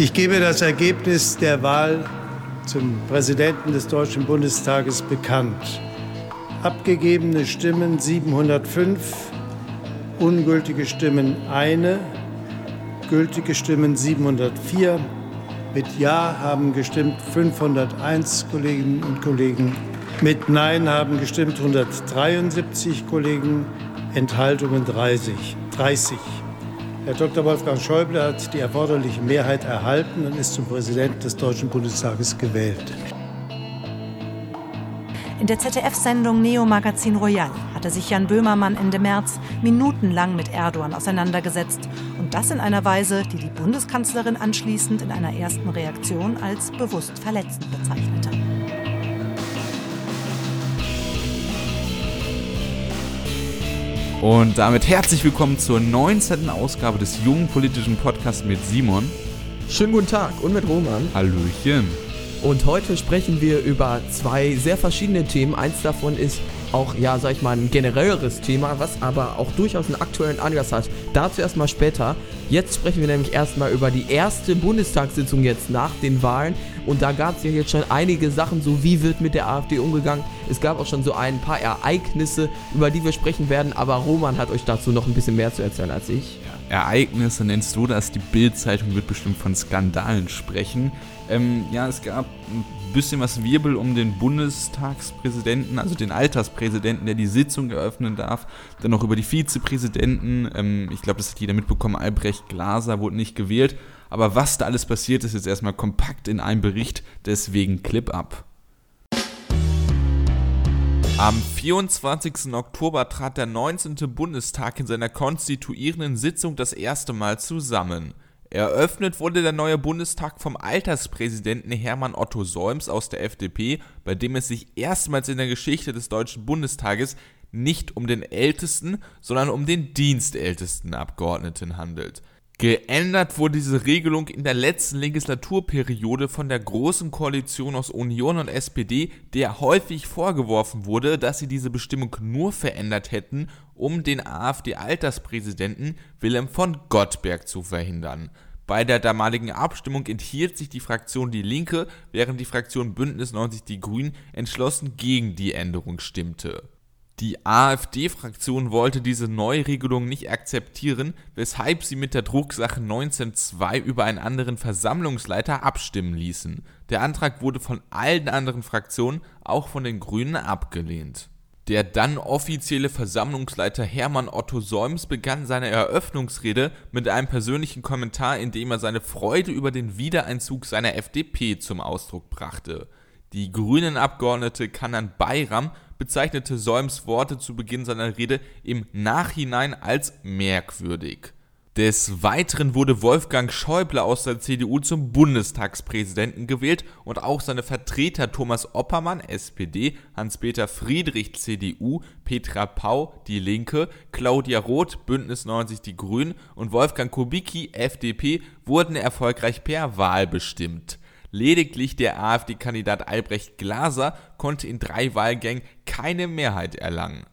Ich gebe das Ergebnis der Wahl zum Präsidenten des Deutschen Bundestages bekannt. Abgegebene Stimmen 705, ungültige Stimmen eine, gültige Stimmen 704. Mit Ja haben gestimmt 501 Kolleginnen und Kollegen. Mit Nein haben gestimmt 173 Kollegen. Enthaltungen 30. 30. Herr Dr. Wolfgang Schäuble hat die erforderliche Mehrheit erhalten und ist zum Präsidenten des Deutschen Bundestages gewählt. In der ZDF-Sendung Neo Magazin Royal hatte sich Jan Böhmermann Ende März minutenlang mit Erdogan auseinandergesetzt. Und das in einer Weise, die die Bundeskanzlerin anschließend in einer ersten Reaktion als bewusst verletzend bezeichnete. Und damit herzlich willkommen zur 19. Ausgabe des jungen politischen Podcasts mit Simon. Schönen guten Tag und mit Roman. Hallöchen. Und heute sprechen wir über zwei sehr verschiedene Themen. Eins davon ist auch, ja, sag ich mal, ein generelleres Thema, was aber auch durchaus einen aktuellen Anlass hat. Dazu erstmal später. Jetzt sprechen wir nämlich erstmal über die erste Bundestagssitzung jetzt nach den Wahlen. Und da gab es ja jetzt schon einige Sachen, so wie wird mit der AfD umgegangen. Es gab auch schon so ein paar Ereignisse, über die wir sprechen werden. Aber Roman hat euch dazu noch ein bisschen mehr zu erzählen als ich. Ereignisse nennst du das? Die Bild-Zeitung wird bestimmt von Skandalen sprechen. Ähm, ja, es gab ein bisschen was Wirbel um den Bundestagspräsidenten, also den Alterspräsidenten, der die Sitzung eröffnen darf. Dann noch über die Vizepräsidenten. Ähm, ich glaube, das hat jeder mitbekommen. Albrecht Glaser wurde nicht gewählt. Aber was da alles passiert, ist jetzt erstmal kompakt in einem Bericht. Deswegen Clip ab. Am 24. Oktober trat der 19. Bundestag in seiner konstituierenden Sitzung das erste Mal zusammen. Eröffnet wurde der neue Bundestag vom Alterspräsidenten Hermann Otto Solms aus der FDP, bei dem es sich erstmals in der Geschichte des Deutschen Bundestages nicht um den ältesten, sondern um den dienstältesten Abgeordneten handelt. Geändert wurde diese Regelung in der letzten Legislaturperiode von der Großen Koalition aus Union und SPD, der häufig vorgeworfen wurde, dass sie diese Bestimmung nur verändert hätten, um den AfD-Alterspräsidenten Wilhelm von Gottberg zu verhindern. Bei der damaligen Abstimmung enthielt sich die Fraktion Die Linke, während die Fraktion Bündnis 90 Die Grünen entschlossen gegen die Änderung stimmte die AfD-Fraktion wollte diese Neuregelung nicht akzeptieren, weshalb sie mit der Drucksache 19.2 über einen anderen Versammlungsleiter abstimmen ließen. Der Antrag wurde von allen anderen Fraktionen, auch von den Grünen, abgelehnt. Der dann offizielle Versammlungsleiter Hermann Otto Solms begann seine Eröffnungsrede mit einem persönlichen Kommentar, in dem er seine Freude über den Wiedereinzug seiner FDP zum Ausdruck brachte. Die Grünen-Abgeordnete Kanan Bayram bezeichnete Solms Worte zu Beginn seiner Rede im Nachhinein als merkwürdig. Des Weiteren wurde Wolfgang Schäuble aus der CDU zum Bundestagspräsidenten gewählt und auch seine Vertreter Thomas Oppermann, SPD, Hans-Peter Friedrich, CDU, Petra Pau, Die Linke, Claudia Roth, Bündnis 90 Die Grünen und Wolfgang Kubicki, FDP, wurden erfolgreich per Wahl bestimmt. Lediglich der AfD-Kandidat Albrecht Glaser konnte in drei Wahlgängen keine Mehrheit erlangen.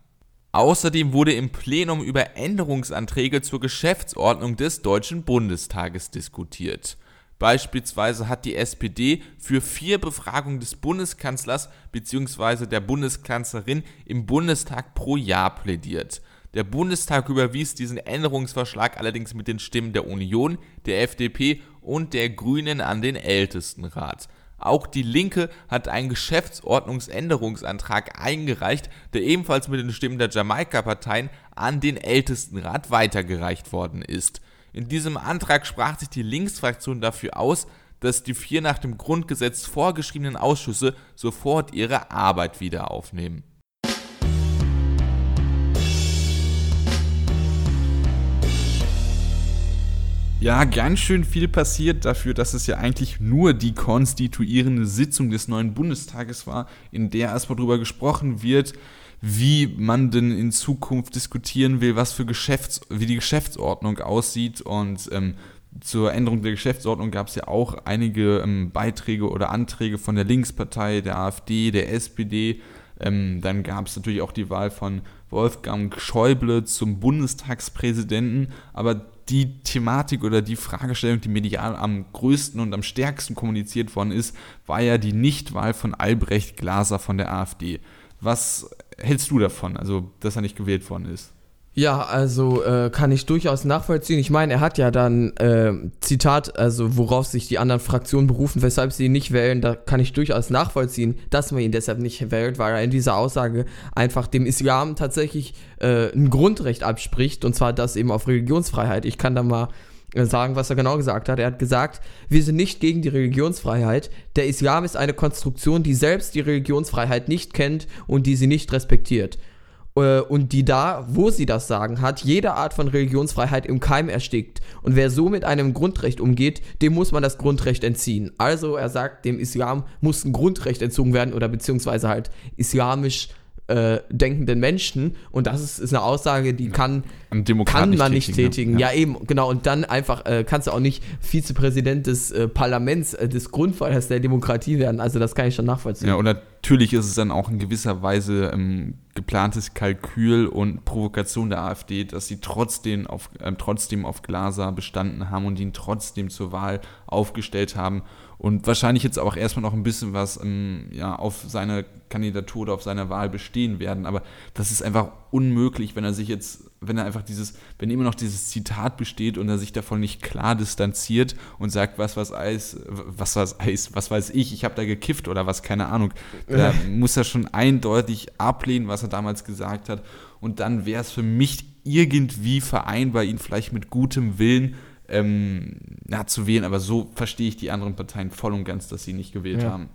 Außerdem wurde im Plenum über Änderungsanträge zur Geschäftsordnung des Deutschen Bundestages diskutiert. Beispielsweise hat die SPD für vier Befragungen des Bundeskanzlers bzw. der Bundeskanzlerin im Bundestag pro Jahr plädiert. Der Bundestag überwies diesen Änderungsvorschlag allerdings mit den Stimmen der Union, der FDP und der Grünen an den Ältestenrat. Auch die Linke hat einen Geschäftsordnungsänderungsantrag eingereicht, der ebenfalls mit den Stimmen der Jamaika-Parteien an den Ältestenrat weitergereicht worden ist. In diesem Antrag sprach sich die Linksfraktion dafür aus, dass die vier nach dem Grundgesetz vorgeschriebenen Ausschüsse sofort ihre Arbeit wieder aufnehmen. Ja, ganz schön viel passiert dafür, dass es ja eigentlich nur die konstituierende Sitzung des neuen Bundestages war, in der erstmal darüber gesprochen wird, wie man denn in Zukunft diskutieren will, was für Geschäfts-, wie die Geschäftsordnung aussieht und ähm, zur Änderung der Geschäftsordnung gab es ja auch einige ähm, Beiträge oder Anträge von der Linkspartei, der AfD, der SPD. Ähm, dann gab es natürlich auch die Wahl von Wolfgang Schäuble zum Bundestagspräsidenten. Aber die Thematik oder die Fragestellung, die medial am größten und am stärksten kommuniziert worden ist, war ja die Nichtwahl von Albrecht Glaser von der AfD. Was hältst du davon, also dass er nicht gewählt worden ist? Ja, also äh, kann ich durchaus nachvollziehen. Ich meine, er hat ja dann äh, Zitat, also worauf sich die anderen Fraktionen berufen, weshalb sie ihn nicht wählen, da kann ich durchaus nachvollziehen, dass man ihn deshalb nicht wählt, weil er in dieser Aussage einfach dem Islam tatsächlich äh, ein Grundrecht abspricht, und zwar das eben auf Religionsfreiheit. Ich kann da mal äh, sagen, was er genau gesagt hat. Er hat gesagt, wir sind nicht gegen die Religionsfreiheit. Der Islam ist eine Konstruktion, die selbst die Religionsfreiheit nicht kennt und die sie nicht respektiert. Äh, und die da, wo sie das sagen hat, jede Art von Religionsfreiheit im Keim erstickt. Und wer so mit einem Grundrecht umgeht, dem muss man das Grundrecht entziehen. Also er sagt, dem Islam muss ein Grundrecht entzogen werden oder beziehungsweise halt islamisch äh, denkenden Menschen. Und das ist, ist eine Aussage, die kann, kann man nicht tätigen. Ne? Ja. ja. eben, genau. Und dann einfach äh, kannst du auch nicht Vizepräsident des äh, Parlaments, äh, des Grundpfeilers der Demokratie werden. Also das kann ich schon nachvollziehen. Ja, und natürlich ist es dann auch in gewisser Weise ähm, geplantes Kalkül und Provokation der AfD, dass sie trotzdem auf, äh, trotzdem auf Glaser bestanden haben und ihn trotzdem zur Wahl aufgestellt haben und wahrscheinlich jetzt auch erstmal noch ein bisschen was ähm, ja, auf seine Kandidatur oder auf seine Wahl bestehen werden. Aber das ist einfach unmöglich, wenn er sich jetzt, wenn er einfach dieses, wenn immer noch dieses Zitat besteht und er sich davon nicht klar distanziert und sagt, was was Eis, was was Eis, was weiß ich, ich habe da gekifft oder was, keine Ahnung. Da muss er schon eindeutig ablehnen, was er damals gesagt hat. Und dann wäre es für mich irgendwie vereinbar, ihn vielleicht mit gutem Willen ähm, ja, zu wählen, aber so verstehe ich die anderen Parteien voll und ganz, dass sie nicht gewählt ja. haben.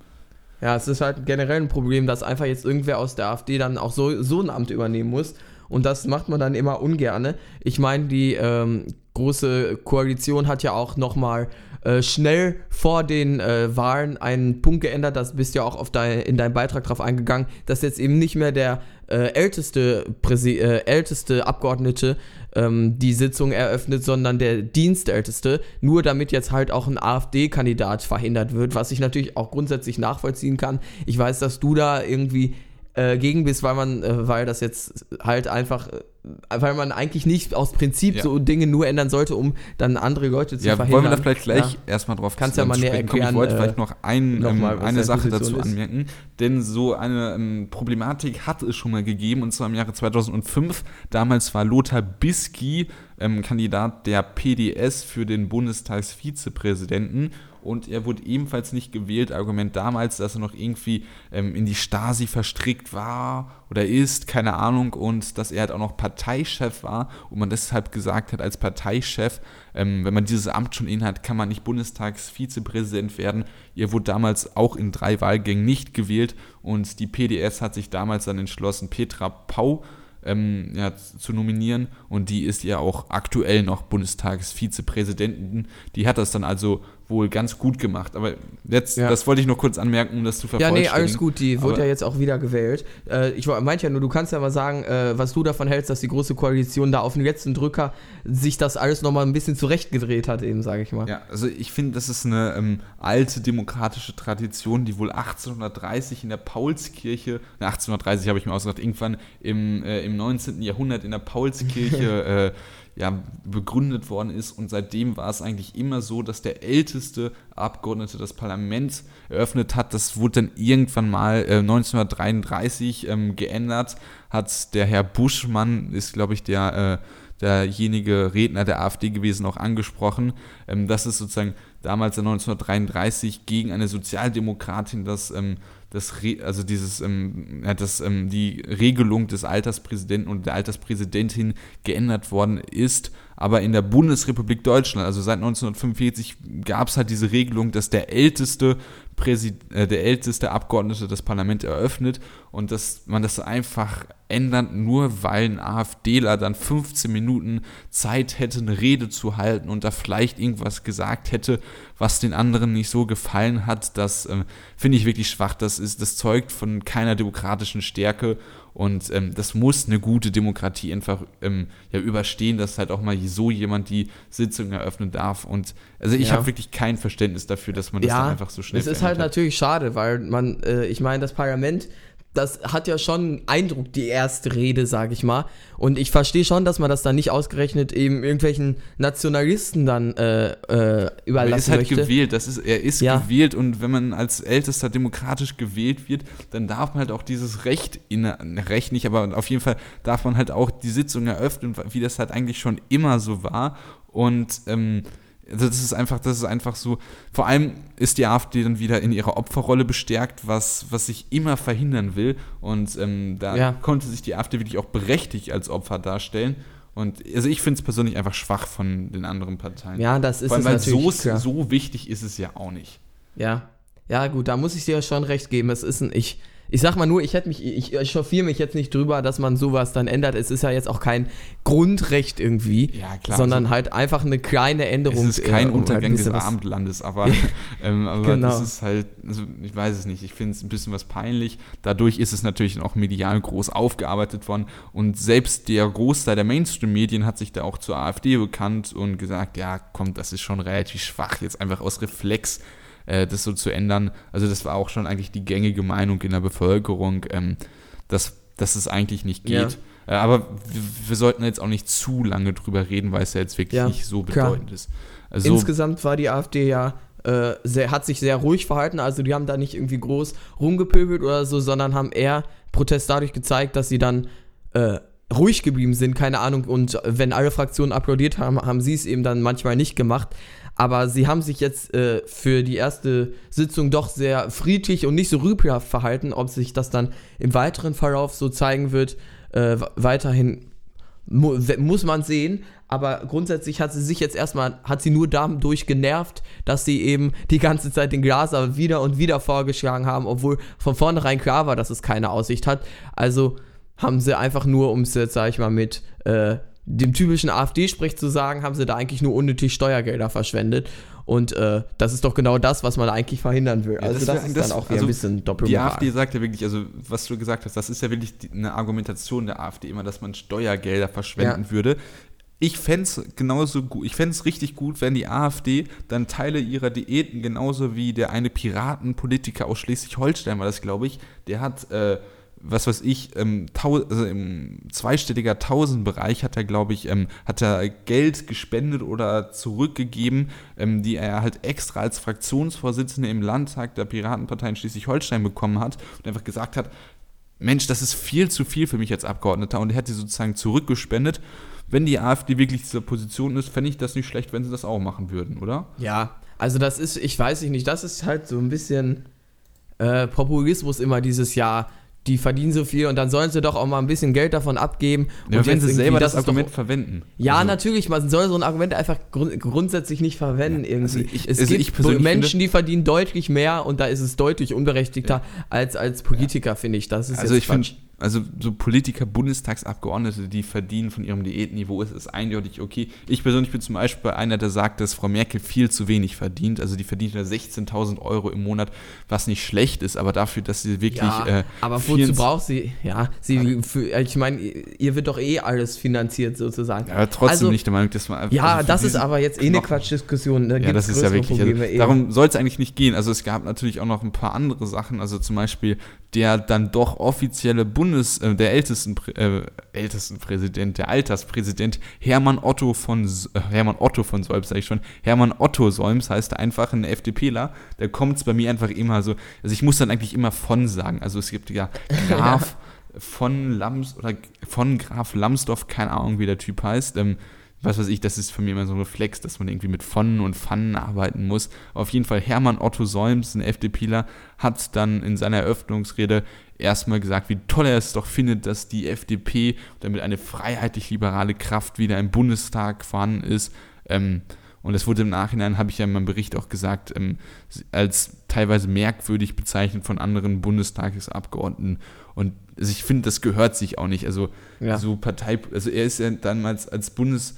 Ja, es ist halt generell ein Problem, dass einfach jetzt irgendwer aus der AfD dann auch so, so ein Amt übernehmen muss. Und das macht man dann immer ungerne. Ich meine, die ähm, große Koalition hat ja auch nochmal äh, schnell vor den äh, Wahlen einen Punkt geändert, das bist ja auch auf dein, in deinem Beitrag drauf eingegangen, dass jetzt eben nicht mehr der äh, älteste, Präsi äh, älteste Abgeordnete ähm, die Sitzung eröffnet, sondern der Dienstälteste, nur damit jetzt halt auch ein AfD-Kandidat verhindert wird, was ich natürlich auch grundsätzlich nachvollziehen kann. Ich weiß, dass du da irgendwie äh, gegen bist, weil man, äh, weil das jetzt halt einfach, äh, weil man eigentlich nicht aus Prinzip ja. so Dinge nur ändern sollte, um dann andere Leute zu ja, verhindern. Wollen wir da vielleicht gleich ja. erstmal drauf Kannst ja mal näher erklären. Ich wollte äh, vielleicht noch, ein, noch mal, ähm, eine Sache dazu ist. anmerken, denn so eine ähm, Problematik hat es schon mal gegeben, und zwar im Jahre 2005. Damals war Lothar Bisky ähm, Kandidat der PDS für den Bundestagsvizepräsidenten und er wurde ebenfalls nicht gewählt. Argument damals, dass er noch irgendwie ähm, in die Stasi verstrickt war oder ist, keine Ahnung, und dass er halt auch noch Parteichef war und man deshalb gesagt hat, als Parteichef, ähm, wenn man dieses Amt schon innehat, kann man nicht Bundestagsvizepräsident werden. Er wurde damals auch in drei Wahlgängen nicht gewählt und die PDS hat sich damals dann entschlossen, Petra Pau ähm, ja, zu nominieren und die ist ja auch aktuell noch Bundestagsvizepräsidentin. Die hat das dann also wohl ganz gut gemacht. Aber jetzt, ja. das wollte ich noch kurz anmerken, um das zu vervollständigen. Ja, nee, alles gut, die wurde ja jetzt auch wieder gewählt. Äh, ich meinte ja nur, du kannst ja mal sagen, äh, was du davon hältst, dass die Große Koalition da auf den letzten Drücker sich das alles nochmal ein bisschen zurechtgedreht hat, eben, sage ich mal. Ja, also ich finde, das ist eine ähm, alte demokratische Tradition, die wohl 1830 in der Paulskirche, ne, 1830 habe ich mir ausgedacht, irgendwann im, äh, im 19. Jahrhundert in der Paulskirche äh, ja, begründet worden ist. Und seitdem war es eigentlich immer so, dass der älteste Abgeordnete das Parlament eröffnet hat. Das wurde dann irgendwann mal äh, 1933 ähm, geändert. Hat der Herr Buschmann, ist glaube ich der, äh, derjenige Redner der AfD gewesen, auch angesprochen. Ähm, das ist sozusagen damals 1933 gegen eine Sozialdemokratin das ähm, das, also dieses, ähm, dass ähm, die Regelung des Alterspräsidenten und der Alterspräsidentin geändert worden ist. Aber in der Bundesrepublik Deutschland, also seit 1945, gab es halt diese Regelung, dass der älteste Präsid äh, der älteste Abgeordnete das Parlament eröffnet und dass man das einfach ändert, nur weil ein AfDler dann 15 Minuten Zeit hätte, eine Rede zu halten und da vielleicht irgendwas gesagt hätte, was den anderen nicht so gefallen hat. Das äh, finde ich wirklich schwach. Das, ist, das zeugt von keiner demokratischen Stärke und ähm, das muss eine gute Demokratie einfach ähm, ja, überstehen, dass halt auch mal so jemand die Sitzung eröffnen darf. Und also ich ja. habe wirklich kein Verständnis dafür, dass man das ja, dann einfach so schnell. Es ist halt hat. natürlich schade, weil man, äh, ich meine, das Parlament das hat ja schon Eindruck, die erste Rede, sag ich mal. Und ich verstehe schon, dass man das dann nicht ausgerechnet eben irgendwelchen Nationalisten dann äh, äh, überlassen er ist halt möchte. gewählt, das ist, er ist Ja. gewählt und wenn man als Ältester demokratisch gewählt wird, dann darf man halt auch dieses Recht, inne, Recht nicht, aber auf jeden Fall darf man halt auch die Sitzung eröffnen, wie das halt eigentlich schon immer so war. Und ähm, also das ist einfach, das ist einfach so. Vor allem ist die AfD dann wieder in ihrer Opferrolle bestärkt, was, was ich immer verhindern will. Und ähm, da Ja. konnte sich die AfD wirklich auch berechtigt als Opfer darstellen. Und also ich finde es persönlich einfach schwach von den anderen Parteien. Ja, das ist Vor allem, es weil natürlich. so, so wichtig ist es ja auch nicht. Ja. Ja, gut, da muss ich dir schon recht geben. Es ist ein, ich, ich sag mal nur, ich hätte mich, ich echauffiere mich jetzt nicht drüber, dass man sowas dann ändert. Es ist ja jetzt auch kein Grundrecht irgendwie, Ja, klar, sondern also- halt einfach eine kleine Änderung. Es ist kein äh, um Untergang ein des Abendlandes, aber, ähm, aber Genau. das ist halt, also ich weiß es nicht, ich finde es ein bisschen was peinlich. Dadurch ist es natürlich auch medial groß aufgearbeitet worden und selbst der Großteil der Mainstream-Medien hat sich da auch zur AfD bekannt und gesagt, ja, komm, das ist schon relativ schwach, jetzt einfach aus Reflex äh, das so zu ändern. Also das war auch schon eigentlich die gängige Meinung in der Bevölkerung, ähm, dass, dass es eigentlich nicht Ja. geht. Äh, aber wir, wir sollten jetzt auch nicht zu lange drüber reden, weil es ja jetzt wirklich Ja, nicht so klar. bedeutend ist. Also, Insgesamt war die AfD ja äh, sehr, hat sich sehr ruhig verhalten, also die haben da nicht irgendwie groß rumgepöbelt oder so, sondern haben eher Protest dadurch gezeigt, dass sie dann äh, ruhig geblieben sind, keine Ahnung, und wenn alle Fraktionen applaudiert haben, haben sie es eben dann manchmal nicht gemacht. Aber sie haben sich jetzt äh, für die erste Sitzung doch sehr friedlich und nicht so rüpelhaft verhalten. Ob sich das dann im weiteren Verlauf so zeigen wird, äh, weiterhin mu muss man sehen, aber grundsätzlich hat sie sich jetzt erstmal, hat sie nur dadurch genervt, dass sie eben die ganze Zeit den Glaser wieder und wieder vorgeschlagen haben, obwohl von vornherein klar war, dass es keine Aussicht hat. Also haben sie einfach nur, um es jetzt, sag ich mal, mit äh, dem typischen AfD-Sprech zu sagen, haben sie da eigentlich nur unnötig Steuergelder verschwendet. Und äh, das ist doch genau das, was man eigentlich verhindern will. Ja, also das das, wär- ist das- dann auch also ein bisschen Die Doppelmoral. AfD sagt ja wirklich, also was du gesagt hast, das ist ja wirklich die, eine Argumentation der AfD immer, dass man Steuergelder verschwenden Ja. würde. Ich fände es genauso gut, ich fände es richtig gut, wenn die AfD dann Teile ihrer Diäten, genauso wie der eine Piratenpolitiker aus Schleswig-Holstein war das, glaube ich, der hat, äh, was weiß ich, ähm, tau also im zweistelliger Tausendbereich hat er, glaube ich, ähm, hat er Geld gespendet oder zurückgegeben, ähm, die er halt extra als Fraktionsvorsitzender im Landtag der Piratenpartei in Schleswig-Holstein bekommen hat und einfach gesagt hat, Mensch, das ist viel zu viel für mich als Abgeordneter und er hat sie sozusagen zurückgespendet. Wenn die AfD wirklich dieser Position ist, fände ich das nicht schlecht, wenn sie das auch machen würden, oder? Ja, also das ist, ich weiß nicht, das ist halt so ein bisschen äh, Populismus immer dieses Jahr. Die verdienen so viel und dann sollen sie doch auch mal ein bisschen Geld davon abgeben. Ja, und wenn sie selber das, doch- Argument verwenden. Ja, Also, natürlich, man soll so ein Argument einfach grund grundsätzlich nicht verwenden Ja, irgendwie. also ich- es also gibt Menschen, finde- die verdienen deutlich mehr und da ist es deutlich unberechtigter als als Politiker, finde ich. Das ist Also ich finde. Also so Politiker, Bundestagsabgeordnete, die verdienen von ihrem Diätniveau, ist es eindeutig okay. Ich persönlich bin zum Beispiel einer, der sagt, dass Frau Merkel viel zu wenig verdient. Also die verdient ja 16.000 Euro im Monat, was nicht schlecht ist, aber dafür, dass sie wirklich... Ja, äh, aber wozu 24 braucht sie? Ja, sie, für, ich meine, ihr wird doch eh alles finanziert sozusagen. Ja, aber trotzdem Also- nicht der Meinung, dass man... Ja, also das ist aber jetzt eh eine Quatschdiskussion. Da Ja, das ist ja wirklich. Probleme Also, eh. darum soll es eigentlich nicht gehen. Also es gab natürlich auch noch ein paar andere Sachen. Also zum Beispiel der dann doch offizielle Bundes, äh, der ältesten, äh, ältesten Präsident, der Alterspräsident Hermann Otto von äh, Hermann Otto von Solms, sag ich schon. Hermann Otto Solms heißt einfach ein FDPler. Der kommt es bei mir einfach immer so. Also ich muss dann eigentlich immer von sagen. Also es gibt ja Graf von Lams oder von Graf Lambsdorff, keine Ahnung, wie der Typ heißt. Ähm, was weiß ich, das ist für mich immer so ein Reflex, dass man irgendwie mit von und Pfannen arbeiten muss. Auf jeden Fall Hermann Otto Solms, ein FDPler, hat dann in seiner Eröffnungsrede erstmal gesagt, wie toll er es doch findet, dass die FDP, damit eine freiheitlich-liberale Kraft wieder im Bundestag vorhanden ist. Ähm, und es wurde im Nachhinein, habe ich ja in meinem Bericht auch gesagt, ähm, als teilweise merkwürdig bezeichnet von anderen Bundestagsabgeordneten. Und also ich finde, das gehört sich auch nicht. Also Ja. so Partei, also er ist ja damals als Bundes,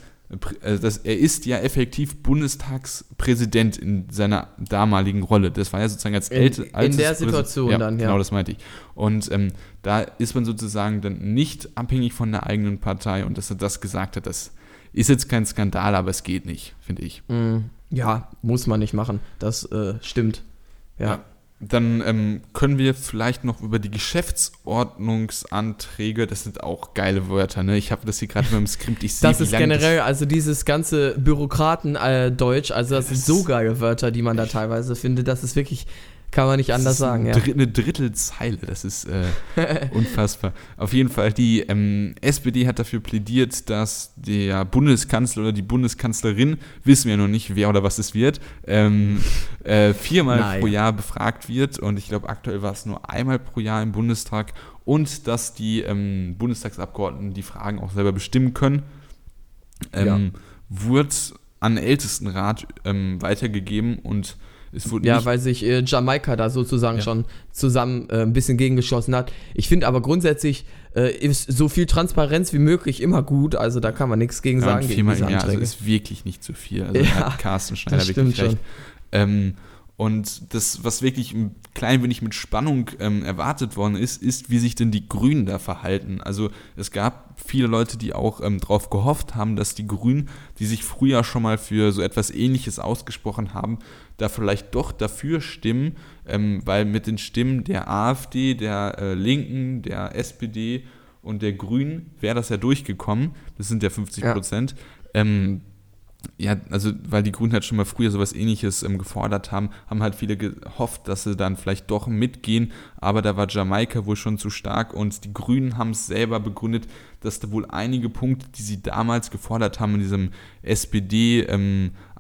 äh, das, er ist ja effektiv Bundestagspräsident in seiner damaligen Rolle. Das war ja sozusagen als In- älte, in altes der Situation dann, ja. Genau, das meinte ich. Und ähm, da ist man sozusagen dann nicht abhängig von der eigenen Partei und dass er das gesagt hat, das ist jetzt kein Skandal, aber es geht nicht, finde ich. Mm, ja, muss man nicht machen. Das äh, stimmt. Ja. Dann ähm, können wir vielleicht noch über die Geschäftsordnungsanträge, das sind auch geile Wörter, ne? Ich habe das hier gerade mit dem Skript, ich sehe Das ist generell, also dieses ganze Bürokraten-Deutsch, also das sind so geile Wörter, die man da teilweise findet, das ist wirklich, kann man nicht anders sagen, ja. Eine Drittelzeile, das ist äh, unfassbar. Auf jeden Fall, die ähm, SPD hat dafür plädiert, dass der Bundeskanzler oder die Bundeskanzlerin, wissen wir noch nicht, wer oder was es wird, ähm, äh, viermal Nein. pro Jahr befragt wird und ich glaube, aktuell war es nur einmal pro Jahr im Bundestag und dass die ähm, Bundestagsabgeordneten die Fragen auch selber bestimmen können. Ähm, Wurde an Ältestenrat ähm, weitergegeben und Ja, weil sich äh, Jamaika da sozusagen Ja. schon zusammen äh, ein bisschen gegengeschossen hat. Ich finde aber grundsätzlich äh, ist so viel Transparenz wie möglich immer gut, also da kann man nichts gegen Ja, sagen gegen viermal diese im Jahr, also ist wirklich nicht zu viel. Also Ja, hat Carsten Schneider wirklich recht. Ähm, und das, was wirklich ein klein wenig mit Spannung ähm, erwartet worden ist, ist, wie sich denn die Grünen da verhalten. Also es gab viele Leute, die auch ähm, darauf gehofft haben, dass die Grünen, die sich früher schon mal für so etwas Ähnliches ausgesprochen haben, da vielleicht doch dafür stimmen, ähm, weil mit den Stimmen der AfD, der äh, Linken, der SPD und der Grünen wäre das ja durchgekommen. Das sind ja 50 Ja. Prozent. Ähm, ja, also weil die Grünen halt schon mal früher sowas ähnliches ähm, gefordert haben, haben halt viele gehofft, dass sie dann vielleicht doch mitgehen, aber da war Jamaika wohl schon zu stark und die Grünen haben es selber begründet, dass da wohl einige Punkte, die sie damals gefordert haben in diesem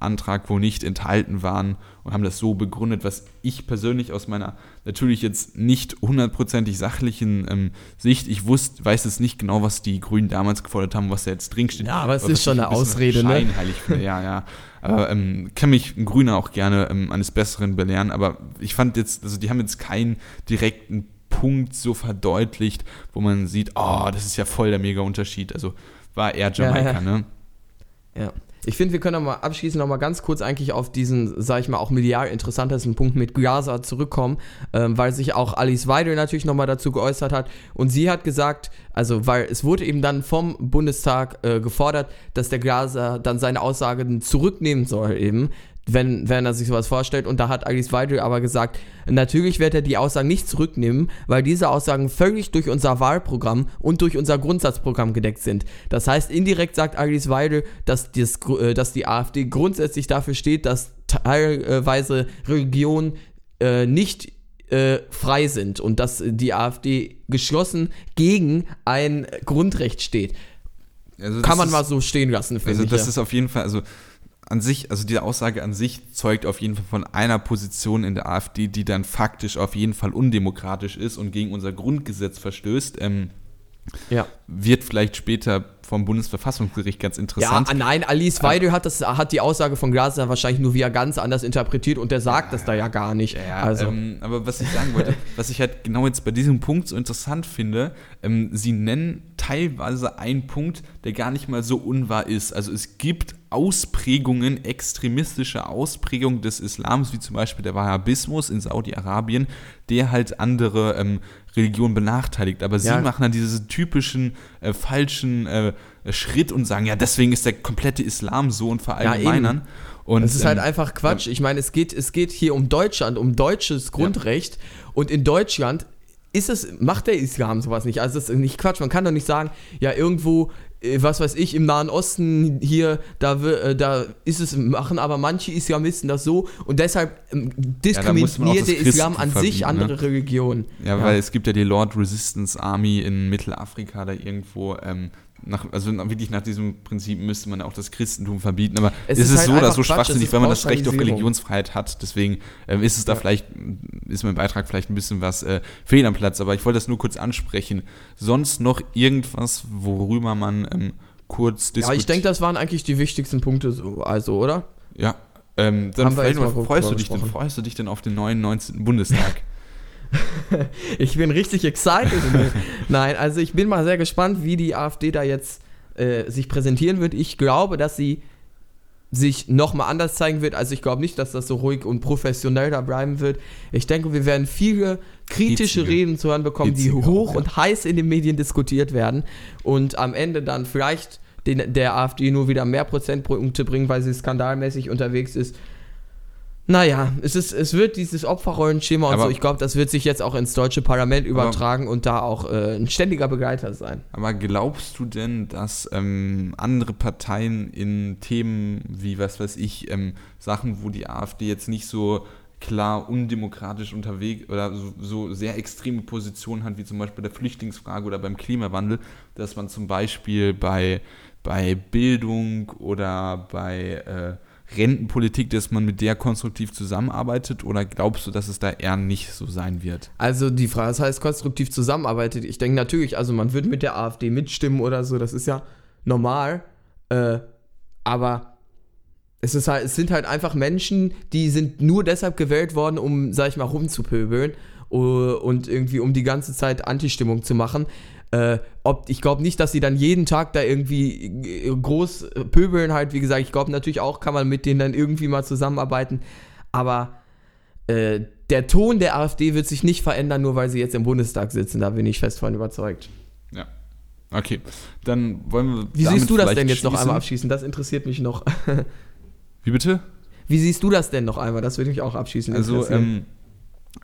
SPD-Antrag wohl nicht enthalten waren und haben das so begründet, was ich persönlich aus meiner natürlich jetzt nicht hundertprozentig sachlichen ähm, Sicht, ich wusste, weiß es nicht genau, was die Grünen damals gefordert haben, was da jetzt drin steht. Ja, aber es ist schon eine ein Ausrede, ne? scheinheilig finde, ja, ja. Aber ähm, kann mich ein Grüner auch gerne ähm, eines Besseren belehren, aber ich fand jetzt, also die haben jetzt keinen direkten Punkt so verdeutlicht, wo man sieht, oh, das ist ja voll der mega Unterschied. Also war eher Jamaika, Ja, ja. ne? Ja. Ich finde, wir können mal abschließend noch mal ganz kurz eigentlich auf diesen, sag ich mal, auch medial interessantesten Punkt mit Gaza zurückkommen, ähm, weil sich auch Alice Weidel natürlich noch mal dazu geäußert hat. Und sie hat gesagt, also weil es wurde eben dann vom Bundestag äh, gefordert, dass der Gaza dann seine Aussagen zurücknehmen soll eben, wenn, wenn er sich sowas vorstellt. Und da hat Alice Weidel aber gesagt, natürlich wird er die Aussagen nicht zurücknehmen, weil diese Aussagen völlig durch unser Wahlprogramm und durch unser Grundsatzprogramm gedeckt sind. Das heißt, indirekt sagt Alice Weidel, dass, das, äh, dass die AfD grundsätzlich dafür steht, dass teilweise Religionen äh, nicht äh, frei sind und dass die AfD geschlossen gegen ein Grundrecht steht. Also Kann man mal so stehen lassen, finde Also ich. das ja. ist auf jeden Fall, also an sich, also die Aussage an sich zeugt auf jeden Fall von einer Position in der AfD, die dann faktisch auf jeden Fall undemokratisch ist und gegen unser Grundgesetz verstößt. Ähm, ja. wird vielleicht später vom Bundesverfassungsgericht ganz Ja, interessant. ah, nein, Alice Weidel hat, das, hat die Aussage von Glaser wahrscheinlich nur wieder ganz anders interpretiert und der sagt das da ja gar nicht. Ja, also, ähm, aber was ich sagen wollte, was ich halt genau jetzt bei diesem Punkt so interessant finde, ähm, sie nennen teilweise einen Punkt, der gar nicht mal so unwahr ist. Also es gibt Ausprägungen, extremistische Ausprägungen des Islams, wie zum Beispiel der Wahhabismus in Saudi-Arabien, der halt andere ähm, Religionen benachteiligt. Aber Ja. sie machen dann diesen typischen äh, falschen äh, Schritt und sagen, ja, deswegen ist der komplette Islam so und verallgemeinern. und, das ist halt ähm, einfach Quatsch. Ich meine, es geht, es geht hier um Deutschland, um deutsches Grundrecht und in Deutschland ist es, macht der Islam sowas nicht. Also das ist nicht Quatsch. Man kann doch nicht sagen, ja, irgendwo, äh, was weiß ich, im Nahen Osten hier, da, äh, da ist es, machen aber manche Islamisten das so und deshalb ähm, diskriminiert das der Islam an sich ne? andere Religionen. Ja, weil es gibt ja die Lord Resistance Army in Mittelafrika da irgendwo. Ähm, nach, also wirklich nach diesem Prinzip müsste man auch das Christentum verbieten. Aber Es ist ist, halt so oder so schwachsinnig, weil man das Recht auf. Religionsfreiheit hat. Deswegen ähm, ist es da vielleicht, ist mein Beitrag vielleicht ein bisschen was äh, fehl am Platz. Aber ich wollte das nur kurz ansprechen. Sonst noch irgendwas, worüber man ähm, kurz Ja, diskutiert? ich denke, das waren eigentlich die wichtigsten Punkte, so, also, oder? Ja. Ähm, dann grob freust, du dich denn, freust du dich denn auf den neuen 19. Bundestag? Ich bin richtig excited. Nein, also ich bin mal sehr gespannt, wie die AfD da jetzt äh, sich präsentieren wird. Ich glaube, dass sie sich nochmal anders zeigen wird. Also ich glaube nicht, dass das so ruhig und professionell da bleiben wird. Ich denke, wir werden viele kritische Hitzige. Reden zu hören bekommen, die Hitzige hoch auch, ja. und heiß in den Medien diskutiert werden und am Ende dann vielleicht den, der AfD nur wieder mehr Prozentpunkte bringen, weil sie skandalmäßig unterwegs ist. Naja, es, ist, es wird dieses Opferrollenschema und Aber- so, ich glaube, das wird sich jetzt auch ins deutsche Parlament übertragen und da auch äh, ein ständiger Begleiter sein. Aber glaubst du denn, dass ähm, andere Parteien in Themen wie, was weiß ich, ähm, Sachen, wo die AfD jetzt nicht so klar undemokratisch unterwegs oder so, so sehr extreme Positionen hat, wie zum Beispiel bei der Flüchtlingsfrage oder beim Klimawandel, dass man zum Beispiel bei, bei Bildung oder bei äh, Rentenpolitik, dass man mit der konstruktiv zusammenarbeitet oder glaubst du, dass es da eher nicht so sein wird? Also die Frage, das heißt konstruktiv zusammenarbeitet. Ich denke natürlich, also man wird mit der AfD mitstimmen oder so, das ist ja normal. Äh, aber es, ist halt, es sind halt einfach Menschen, die sind nur deshalb gewählt worden, um, sag ich mal, rumzupöbeln und irgendwie um die ganze Zeit Antistimmung zu machen. Äh, ob, ich glaube nicht, dass sie dann jeden Tag da irgendwie äh, groß äh, pöbeln halt. Wie gesagt, ich glaube natürlich auch, kann man mit denen dann irgendwie mal zusammenarbeiten. Aber äh, der Ton der AfD wird sich nicht verändern, nur weil sie jetzt im Bundestag sitzen. Da bin ich fest von überzeugt. Ja. Okay, dann wollen wir. Wie siehst du das denn jetzt noch schließen. einmal abschließen? Das interessiert mich noch. Wie bitte? Wie siehst du das denn noch einmal? Das würde mich auch abschließen. Also, ähm,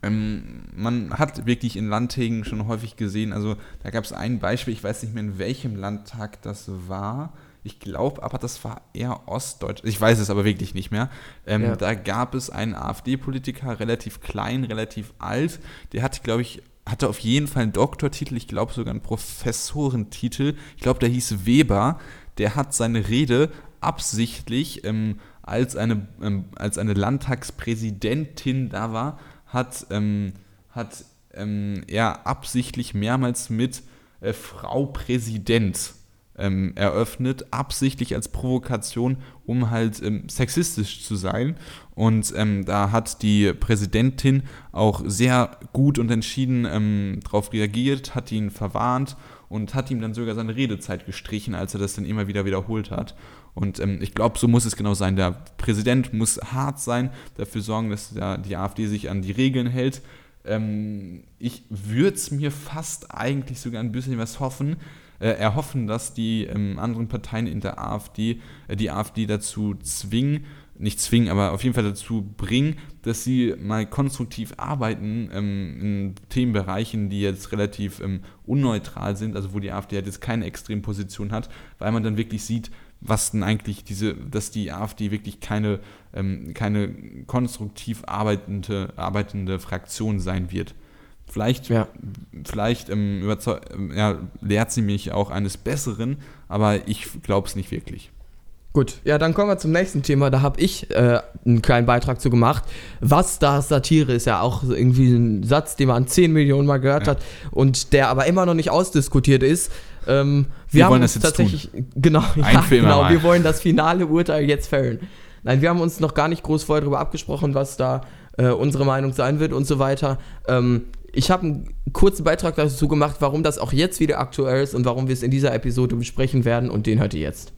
ähm, man hat wirklich in Landtagen schon häufig gesehen, also da gab es ein Beispiel, ich weiß nicht mehr in welchem Landtag das war. Ich glaube aber, das war eher Ostdeutsch. Ich weiß es aber wirklich nicht mehr. Ähm, Ja. Da gab es einen AfD-Politiker, relativ klein, relativ alt. Der hatte, glaube ich, hatte auf jeden Fall einen Doktortitel, ich glaube sogar einen Professorentitel. Ich glaube, der hieß Weber. Der hat seine Rede absichtlich ähm, als eine, ähm, als eine Landtagspräsidentin da war, hat, ähm, hat ähm, er absichtlich mehrmals mit äh, Frau Präsident ähm, eröffnet, absichtlich als Provokation, um halt ähm, sexistisch zu sein. Und ähm, da hat die Präsidentin auch sehr gut und entschieden ähm, darauf reagiert, hat ihn verwarnt und hat ihm dann sogar seine Redezeit gestrichen, als er das dann immer wieder wiederholt hat. Und ähm, ich glaube, so muss es genau sein. Der Präsident muss hart sein, dafür sorgen, dass der, die AfD sich an die Regeln hält. Ähm, ich würde es mir fast eigentlich sogar ein bisschen was hoffen, äh, erhoffen, dass die ähm, anderen Parteien in der AfD äh, die AfD dazu zwingen, nicht zwingen, aber auf jeden Fall dazu bringen, dass sie mal konstruktiv arbeiten ähm, in Themenbereichen, die jetzt relativ ähm, unneutral sind, also wo die AfD halt jetzt keine Extremposition hat, weil man dann wirklich sieht, was denn eigentlich diese, dass die AfD wirklich keine, ähm, keine konstruktiv arbeitende, arbeitende Fraktion sein wird. Vielleicht, Ja. vielleicht ähm, ja, lehrt sie mich auch eines Besseren, aber ich glaube es nicht wirklich. Gut, ja, dann kommen wir zum nächsten Thema. Da habe ich äh, einen kleinen Beitrag zu gemacht. Was da Satire ist ja auch irgendwie ein Satz, den man 10 Millionen Mal gehört Ja. hat und der aber immer noch nicht ausdiskutiert ist. Ähm, wir, Wir haben wollen uns das jetzt tatsächlich, genau, Ein ja, genau, mal. wir wollen das finale Urteil jetzt fällen. Nein, wir haben uns noch gar nicht groß vorher darüber abgesprochen, was da äh, unsere Meinung sein wird und so weiter. Ähm, ich habe einen kurzen Beitrag dazu gemacht, warum das auch jetzt wieder aktuell ist und warum wir es in dieser Episode besprechen werden und den hört ihr jetzt.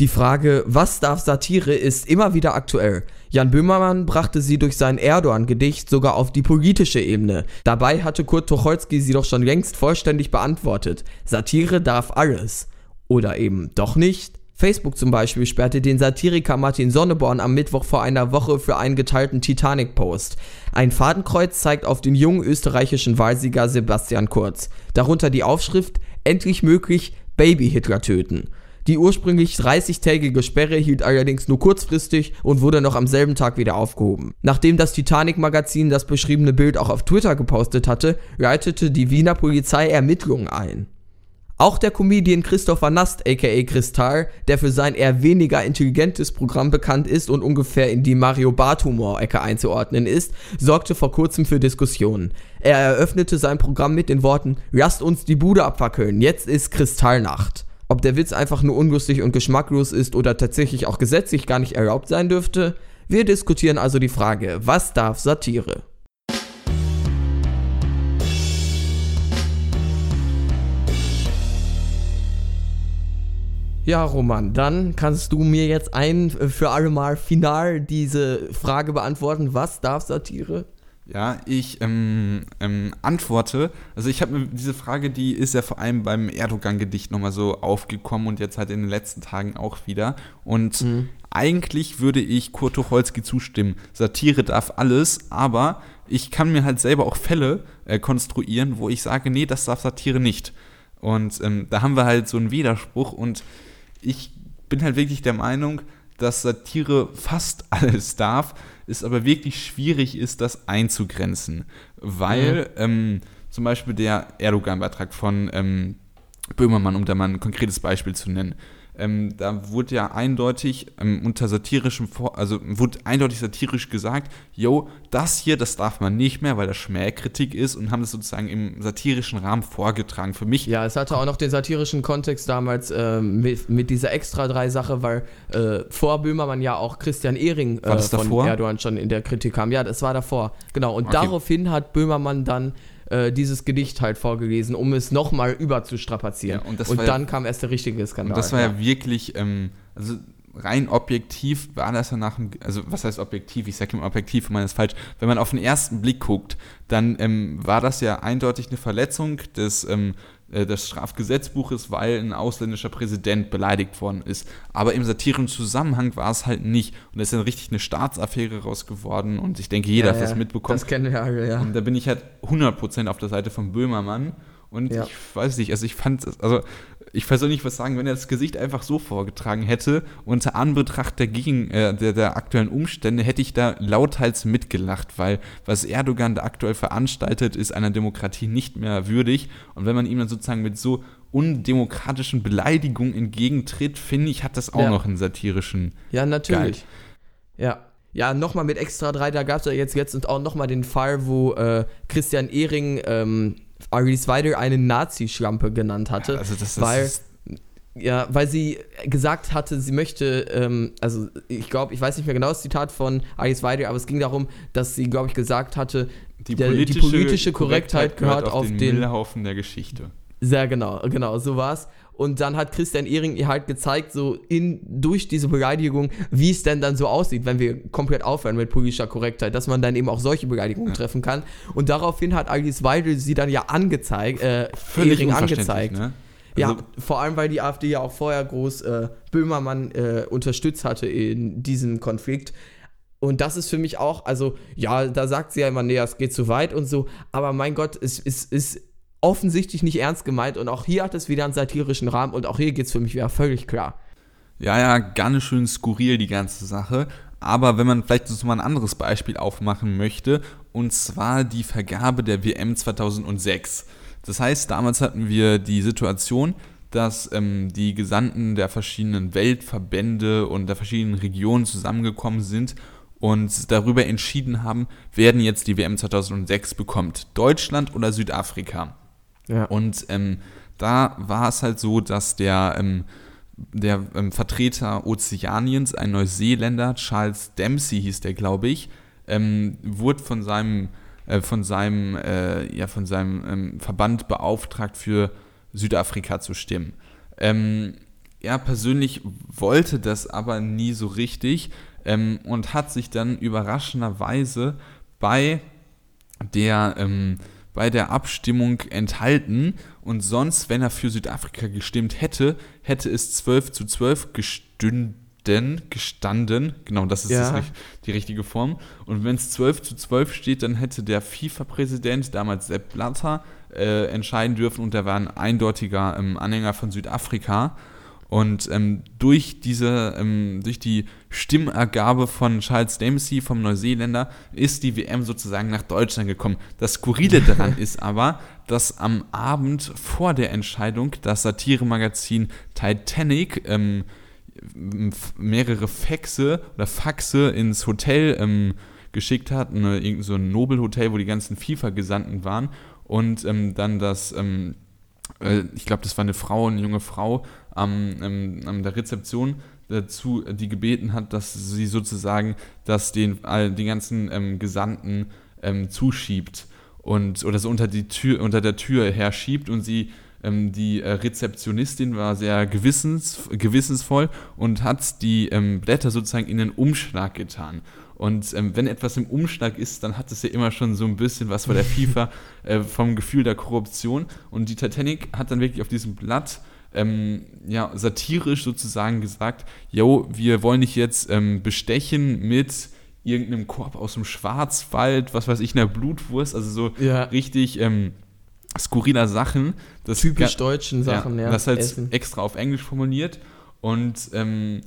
Die Frage, was darf Satire, ist immer wieder aktuell. Jan Böhmermann brachte sie durch sein Erdogan-Gedicht sogar auf die politische Ebene. Dabei hatte Kurt Tucholsky sie doch schon längst vollständig beantwortet. Satire darf alles. Oder eben doch nicht? Facebook zum Beispiel sperrte den Satiriker Martin Sonneborn am Mittwoch vor einer Woche für einen geteilten Titanic-Post. Ein Fadenkreuz zeigt auf den jungen österreichischen Wahlsieger Sebastian Kurz. Darunter die Aufschrift Endlich möglich, Baby Hitler töten. Die ursprünglich 30-tägige Sperre hielt allerdings nur kurzfristig und wurde noch am selben Tag wieder aufgehoben. Nachdem das Titanic-Magazin das beschriebene Bild auch auf Twitter gepostet hatte, leitete die Wiener Polizei Ermittlungen ein. Auch der Comedian Christopher Nast, aka Kristall, der für sein eher weniger intelligentes Programm bekannt ist und ungefähr in die Mario Barth Humor-Ecke einzuordnen ist, sorgte vor kurzem für Diskussionen. Er eröffnete sein Programm mit den Worten: Lasst uns die Bude abfackeln, jetzt ist Kristallnacht. Ob der Witz einfach nur unlustig und geschmacklos ist oder tatsächlich auch gesetzlich gar nicht erlaubt sein dürfte? Wir diskutieren also die Frage, was darf Satire? Ja, Roman, dann kannst du mir jetzt ein äh, für alle Mal final diese Frage beantworten. Was darf Satire? Ja, ich ähm, ähm, antworte. Also ich habe mir diese Frage, die ist ja vor allem beim Erdogan-Gedicht nochmal so aufgekommen und jetzt halt in den letzten Tagen auch wieder. Und eigentlich würde ich Kurt Tucholsky zustimmen. Satire darf alles, aber ich kann mir halt selber auch Fälle äh, konstruieren, wo ich sage, nee, das darf Satire nicht. Und ähm, da haben wir halt so einen Widerspruch und ich bin halt wirklich der Meinung, dass Satire fast alles darf, es aber wirklich schwierig ist, das einzugrenzen. Weil mhm. ähm, zum Beispiel der Erdogan-Beitrag von ähm, Böhmermann, um da mal ein konkretes Beispiel zu nennen, ähm, da wurde ja eindeutig ähm, unter satirischem, Vor also wurde eindeutig satirisch gesagt, yo, das hier, das darf man nicht mehr, weil das Schmähkritik ist und haben das sozusagen im satirischen Rahmen vorgetragen. Für mich. Ja, es hatte auch noch den satirischen Kontext damals äh, mit, mit, dieser extra drei Sache, weil äh, vor Böhmermann ja auch Christian Ehring äh, von davor? Erdogan schon in der Kritik kam. Ja, das war davor. Genau. Und okay. daraufhin hat Böhmermann dann äh, dieses Gedicht halt vorgelesen, um es nochmal überzustrapazieren. Ja, und, und dann ja, kam erst der richtige Skandal. Und das war ja, ja wirklich, ähm, also rein objektiv war das ja nach dem, also was heißt objektiv? Ich sage immer objektiv, wenn man das falsch. Wenn man auf den ersten Blick guckt, dann ähm, war das ja eindeutig eine Verletzung des ähm, äh, des Strafgesetzbuches, weil ein ausländischer Präsident beleidigt worden ist. Aber im satirischen Zusammenhang war es halt nicht. Und es ist dann richtig eine Staatsaffäre raus geworden und ich denke, jeder ja, hat das mitbekommen. Das kennen wir alle, ja. Und da bin ich halt 100% auf der Seite von Böhmermann. Und ja. ich weiß nicht, also ich fand, also ich persönlich was sagen, wenn er das Gesicht einfach so vorgetragen hätte, unter Anbetracht der, Gegen, äh, der, der aktuellen Umstände, hätte ich da lauthals mitgelacht, weil was Erdogan da aktuell veranstaltet, ist einer Demokratie nicht mehr würdig. Und wenn man ihm dann sozusagen mit so undemokratischen Beleidigungen entgegentritt, finde ich, hat das auch ja. noch einen satirischen. Ja, natürlich. Geist. Ja. Ja, nochmal mit Extra 3, da gab es ja jetzt, jetzt auch nochmal den Fall, wo äh, Christian Ehring ähm, Alice Weider eine Nazi-Schlampe genannt hatte. Ja, also das, das weil, ist ja, weil sie gesagt hatte, sie möchte, ähm, also ich glaube, ich weiß nicht mehr genau das Zitat von Alice Weider, aber es ging darum, dass sie, glaube ich, gesagt hatte, die politische, der, die politische Korrektheit, Korrektheit, gehört, auf, auf den, den Müllhaufen der Geschichte. Sehr genau, genau, so war es. Und dann hat Christian Ehring ihr halt gezeigt, so in, durch diese Beleidigung, wie es denn dann so aussieht, wenn wir komplett aufhören mit politischer Korrektheit, dass man dann eben auch solche Beleidigungen ja. treffen kann. Und daraufhin hat Alice Weidel sie dann ja angezeigt, äh, Völlig Ehring angezeigt. Ne? Also ja, vor allem, weil die AfD ja auch vorher groß äh, Böhmermann äh, unterstützt hatte in diesem Konflikt. Und das ist für mich auch, also ja, da sagt sie ja immer, nee, es geht zu weit und so, aber mein Gott, es, es, es offensichtlich nicht ernst gemeint und auch hier hat es wieder einen satirischen Rahmen und auch hier geht es für mich wieder völlig klar. Ja, ja, ganz schön skurril die ganze Sache. Aber wenn man vielleicht so mal ein anderes Beispiel aufmachen möchte, und zwar die Vergabe der WM 2006. Das heißt, damals hatten wir die Situation, dass ähm, die Gesandten der verschiedenen Weltverbände und der verschiedenen Regionen zusammengekommen sind und darüber entschieden haben, wer denn jetzt die WM 2006 bekommt. Deutschland oder Südafrika. Ja. Und ähm, da war es halt so, dass der, ähm, der ähm, Vertreter Ozeaniens, ein Neuseeländer, Charles Dempsey hieß der, glaube ich, ähm, wurde von seinem, äh, von seinem, äh, ja, von seinem ähm, Verband beauftragt, für Südafrika zu stimmen. Ähm, er persönlich wollte das aber nie so richtig und hat sich dann überraschenderweise bei der bei der Abstimmung enthalten und sonst, wenn er für Südafrika gestimmt hätte, hätte es 12 zu 12 gestünden, gestanden. Genau, das ist ja. das, die richtige Form. Und wenn es 12 zu 12 steht, dann hätte der FIFA-Präsident, damals Sepp Blatter, äh, entscheiden dürfen und der war ein eindeutiger ähm, Anhänger von Südafrika. Und ähm, durch diese, ähm, durch die Stimmergabe von Charles Dempsey vom Neuseeländer ist die WM sozusagen nach Deutschland gekommen. Das Skurrile daran ist aber, dass am Abend vor der Entscheidung das Satiremagazin Titanic ähm, mehrere Faxe oder Faxe ins Hotel ähm, geschickt hat, eine, irgend so ein Nobelhotel, wo die ganzen FIFA-Gesandten waren und ähm, dann das ähm, äh, ich glaube, das war eine Frau, eine junge Frau am, ähm, an der Rezeption dazu, die gebeten hat, dass sie sozusagen das den, den ganzen ähm, Gesandten ähm, zuschiebt und oder so unter die Tür, unter der Tür herschiebt und sie ähm, die äh, Rezeptionistin war sehr gewissens, gewissensvoll und hat die ähm, Blätter sozusagen in den Umschlag getan. Und ähm, wenn etwas im Umschlag ist, dann hat es ja immer schon so ein bisschen was von der FIFA äh, vom Gefühl der Korruption. Und die Titanic hat dann wirklich auf diesem Blatt ähm, ja, satirisch sozusagen gesagt, yo, wir wollen dich jetzt ähm, bestechen mit irgendeinem Korb aus dem Schwarzwald, was weiß ich, einer Blutwurst, also so Ja. richtig ähm, skurriler Sachen. Das Typisch deutschen Sachen, ja. Das halt Essen. extra auf Englisch formuliert und ähm,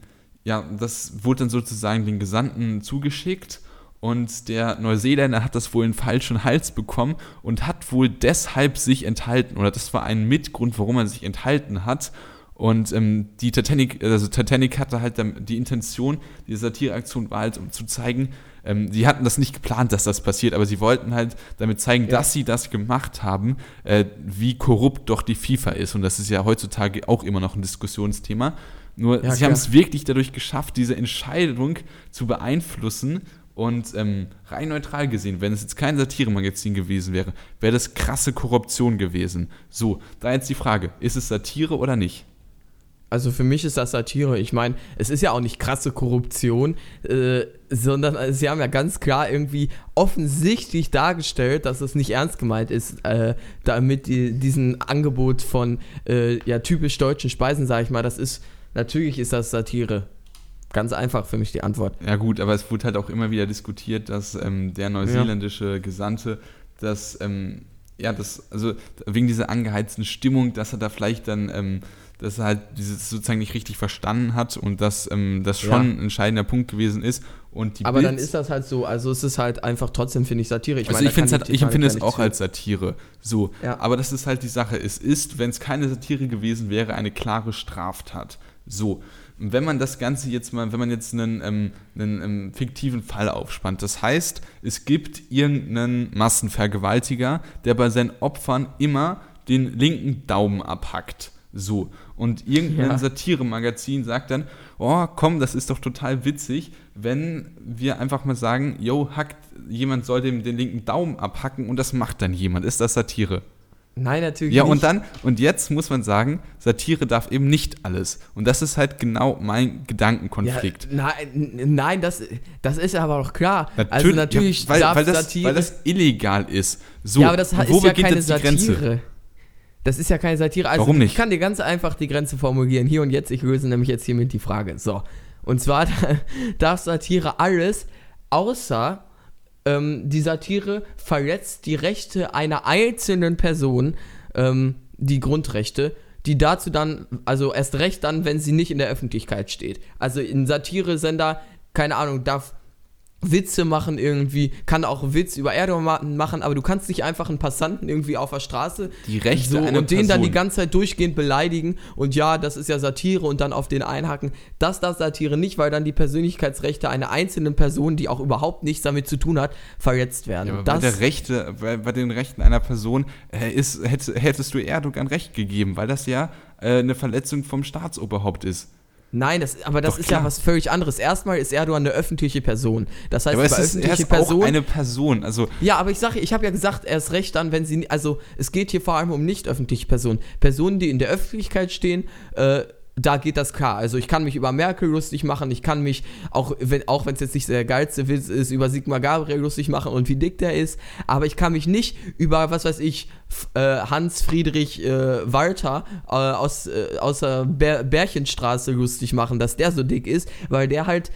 ja, das wurde dann sozusagen den Gesandten zugeschickt und der Neuseeländer hat das wohl in falschen Hals bekommen und hat wohl deshalb sich enthalten oder das war ein Mitgrund, warum er sich enthalten hat. Und ähm, die Titanic, also Titanic hatte halt die Intention, die Satireaktion war halt, um zu zeigen, ähm, sie hatten das nicht geplant, dass das passiert, aber sie wollten halt damit zeigen, Ja. dass sie das gemacht haben, äh, wie korrupt doch die FIFA ist. Und das ist ja heutzutage auch immer noch ein Diskussionsthema. Nur Ja, sie haben es wirklich dadurch geschafft, diese Entscheidung zu beeinflussen. Und ähm, rein neutral gesehen, wenn es jetzt kein Satiremagazin gewesen wäre, wäre das krasse Korruption gewesen. So, da jetzt die Frage, ist es Satire oder nicht? Also für mich ist das Satire. Ich meine, es ist ja auch nicht krasse Korruption, äh, sondern sie haben ja ganz klar irgendwie offensichtlich dargestellt, dass es nicht ernst gemeint ist, äh, damit die, diesen Angebot von äh, ja, typisch deutschen Speisen, sage ich mal, das ist, natürlich ist das Satire. Ganz einfach für mich die Antwort. Ja gut, aber es wurde halt auch immer wieder diskutiert, dass ähm, der neuseeländische Gesandte, dass, ähm, ja, das, also wegen dieser angeheizten Stimmung, dass er da vielleicht dann, ähm, dass er halt dieses sozusagen nicht richtig verstanden hat und dass ähm, das schon Ja. ein entscheidender Punkt gewesen ist. Und Aber dann Bild- ist das halt so, also es ist halt einfach trotzdem, finde ich, Satire. Ich also meine, ich, halt, ich empfinde es ja auch nichts als Satire. So. Ja. Aber das ist halt die Sache. Es ist, wenn es keine Satire gewesen wäre, eine klare Straftat. So. Wenn man das Ganze jetzt mal, wenn man jetzt einen, ähm, einen ähm, fiktiven Fall aufspannt, das heißt, es gibt irgendeinen Massenvergewaltiger, der bei seinen Opfern immer den linken Daumen abhackt. So. Und irgendein Ja. Satiremagazin sagt dann, oh komm, das ist doch total witzig, wenn wir einfach mal sagen, yo, hackt, jemand soll dem den linken Daumen abhacken und das macht dann jemand. Ist das Satire? Nein, natürlich Ja, nicht. und dann, und jetzt muss man sagen, Satire darf eben nicht alles. Und das ist halt genau mein Gedankenkonflikt. Ja, nein, nein, das, das ist aber doch klar. Natürlich, also natürlich ja, weil, darf weil, das, Satire. weil das illegal ist. So, ja, aber das und ist wo ja keine Satire. Grenze? Das ist ja keine Satire. Also Warum nicht? Ich kann dir ganz einfach die Grenze formulieren. Hier und jetzt, ich löse nämlich jetzt hiermit die Frage. So. Und zwar darf Satire alles, außer ähm, die Satire verletzt die Rechte einer einzelnen Person, ähm, die Grundrechte, die dazu dann, also erst recht dann, wenn sie nicht in der Öffentlichkeit steht. Also ein Satiresender, keine Ahnung, darf Witze machen irgendwie, kann auch Witz über Erdogan ma- machen, aber du kannst nicht einfach einen Passanten irgendwie auf der Straße Die Rechte so, und den dann die ganze Zeit durchgehend beleidigen und ja, das ist ja Satire und dann auf den einhaken. Das darf Satire nicht, weil dann die Persönlichkeitsrechte einer einzelnen Person, die auch überhaupt nichts damit zu tun hat, verletzt werden. Ja, bei, das, der Rechte, bei, bei den Rechten einer Person äh, ist, hätt, hättest du Erdogan Recht gegeben, weil das ja äh, eine Verletzung vom Staatsoberhaupt ist. Nein, das, aber das Doch, ist klar. ja was völlig anderes. Erstmal ist Erdogan eine öffentliche Person. Das heißt, aber es ist, er öffentliche ist auch Personen eine Person. Also Ja, aber ich sage, ich habe ja gesagt, erst recht dann, wenn sie, also es geht hier vor allem um nicht öffentliche Personen. Personen, die in der Öffentlichkeit stehen, äh, da geht das klar. Also ich kann mich über Merkel lustig machen, ich kann mich, auch wenn auch es jetzt nicht der geilste Witz ist, über Sigmar Gabriel lustig machen und wie dick der ist, aber ich kann mich nicht über, was weiß ich, äh, Hans Friedrich äh, Walter äh, aus, äh, aus der Bär Bärchenstraße lustig machen, dass der so dick ist, weil der halt